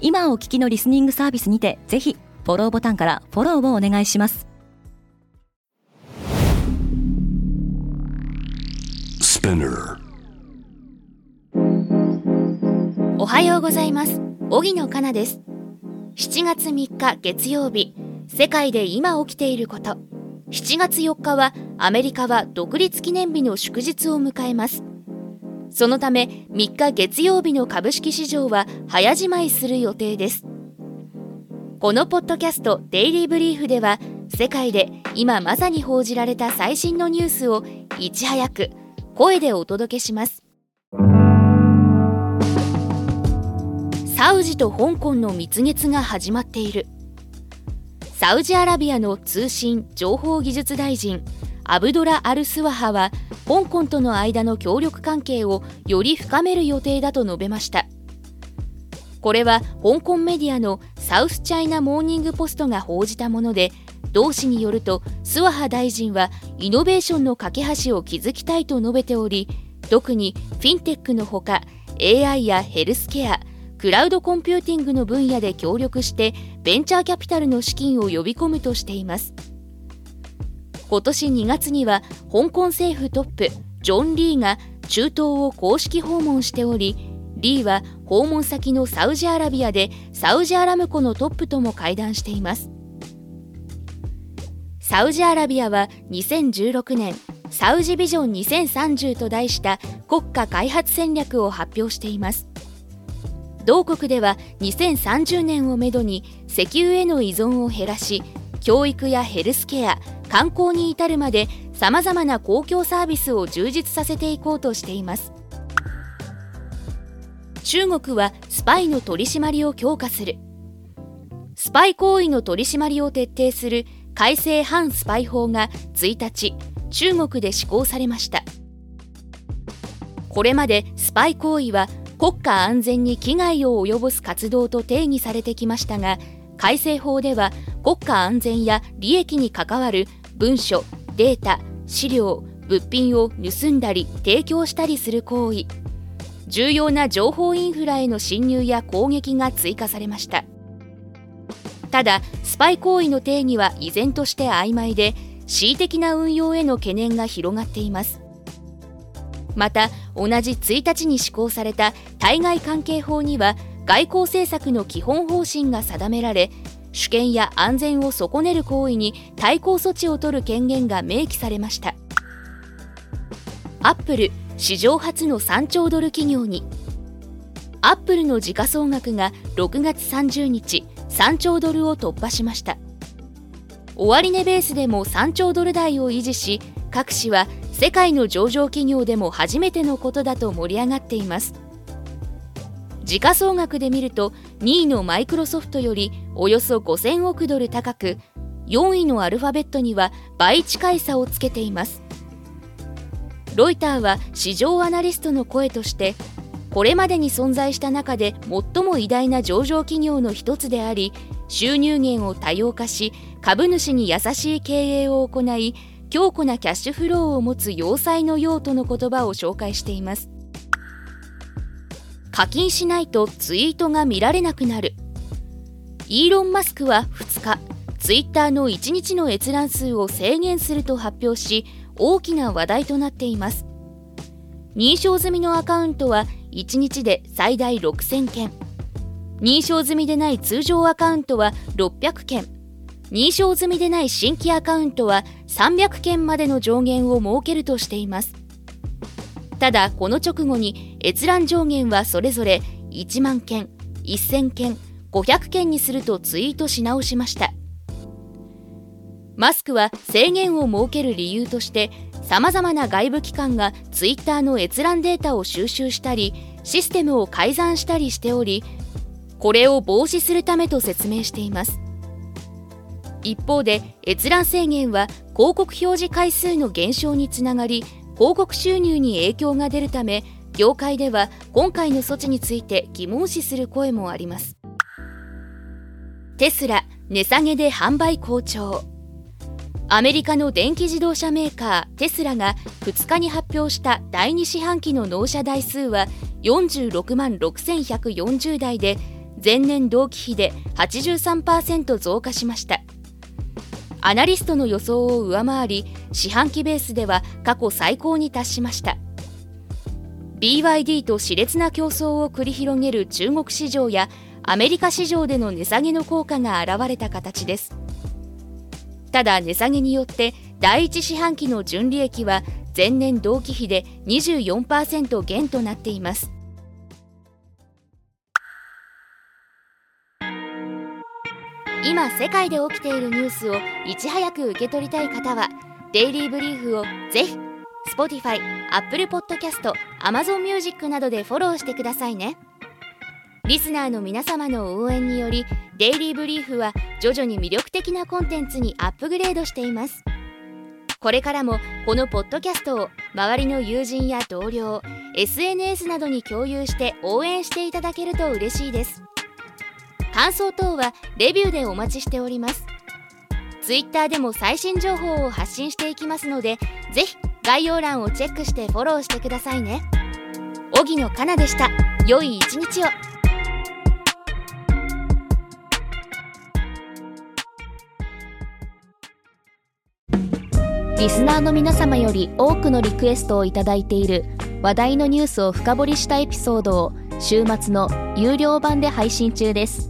今お聞きのリスニングサービスにてぜひフォローボタンからフォローをお願いします。おはようございます。荻野かなです。7月3日月曜日。世界で今起きていること。7月4日はアメリカは独立記念日の祝日を迎えますそのため3日月曜日の株式市場は早じまいする予定です。このポッドキャストデイリーブリーフでは世界で今まさに報じられた最新のニュースをいち早く声でお届けします。サウジと香港の蜜月が始まっている。サウジアラビアの通信・情報技術大臣アブドラ・アルスワハは香港との間の協力関係をより深める予定だと述べました。これは香港メディアのサウスチャイナ・モーニング・ポストが報じたもので同氏によるとスワハ大臣はイノベーションの架け橋を築きたいと述べており特にフィンテックのほか AI やヘルスケアクラウドコンピューティングの分野で協力してベンチャーキャピタルの資金を呼び込むとしています。今年2月には香港政府トップジョン・リーが中東を公式訪問しておりリーは訪問先のサウジアラビアでサウジアラムコのトップとも会談しています。サウジアラビアは2016年サウジビジョン2030と題した国家開発戦略を発表しています。同国では2030年をめどに石油への依存を減らし教育やヘルスケア観光に至るまでさまざまな公共サービスを充実させていこうとしています。中国はスパイの取り締まりを強化する。スパイ行為の取り締まりを徹底する改正反スパイ法が1日中国で施行されました。これまでスパイ行為は国家安全に危害を及ぼす活動と定義されてきましたが改正法では国家安全や利益に関わる文書データ資料物品を盗んだり提供したりする行為。重要な情報インフラへの侵入や攻撃が追加されました。ただスパイ行為の定義は依然として曖昧で恣意的な運用への懸念が広がっています。また同じ1日に施行された対外関係法には外交政策の基本方針が定められ主権や安全を損ねる行為に対抗措置を取る権限が明記されました。アップル史上初の3兆ドル企業に。アップルの時価総額が6月30日3兆ドルを突破しました。終値ベースでも3兆ドル台を維持し各紙は世界の上場企業でも初めてのことだと盛り上がっています。時価総額で見ると2位のマイクロソフトよりおよそ5000億ドル高く4位のアルファベットには倍近い差をつけています。ロイターは市場アナリストの声としてこれまでに存在した中で最も偉大な上場企業の一つであり収入源を多様化し株主に優しい経営を行い強固なキャッシュフローを持つ要塞の用途の言葉を紹介しています。課金しないとツイートが見られなくなる。イーロン・マスクは2日ツイッターの1日の閲覧数を制限すると発表し大きな話題となっています。認証済みのアカウントは1日で最大6000件。認証済みでない通常アカウントは600件。認証済みでない新規アカウントは300件までの上限を設けるとしています。ただこの直後に閲覧上限はそれぞれ1万件1000件500件にするとツイートし直しました。マスクは制限を設ける理由としてさまざまな外部機関がツイッターの閲覧データを収集したりシステムを改ざんしたりしておりこれを防止するためと説明しています。一方で閲覧制限は広告表示回数の減少につながり広告収入に影響が出るため業界では今回の措置について疑問視する声もあります。テスラ値下げで販売好調。アメリカの電気自動車メーカーテスラが2日に発表した第2四半期の納車台数は46万6140台で前年同期比で83%増加しました。アナリストの予想を上回り四半期ベースでは過去最高に達しました。BYD と熾烈な競争を繰り広げる中国市場やアメリカ市場での値下げの効果が現れた形です。ただ値下げによって第一四半期の純利益は前年同期比で24%減となっています。今世界で起きているニュースをいち早く受け取りたい方はデイリーブリーフをぜひ Spotify、Apple Podcast、Amazon Music などでフォローしてくださいね。リスナーの皆様の応援によりデイリーブリーフは徐々に魅力的なコンテンツにアップグレードしています。これからもこのポッドキャストを周りの友人や同僚 SNS などに共有して応援していただけると嬉しいです。感想等はレビューでお待ちしております。Twitter でも最新情報を発信していきますのでぜひ概要欄をチェックしてフォローしてくださいね。荻野かなでした。良い一日を。リスナーの皆様より多くのリクエストをいただいている話題のニュースを深掘りしたエピソードを週末の有料版で配信中です。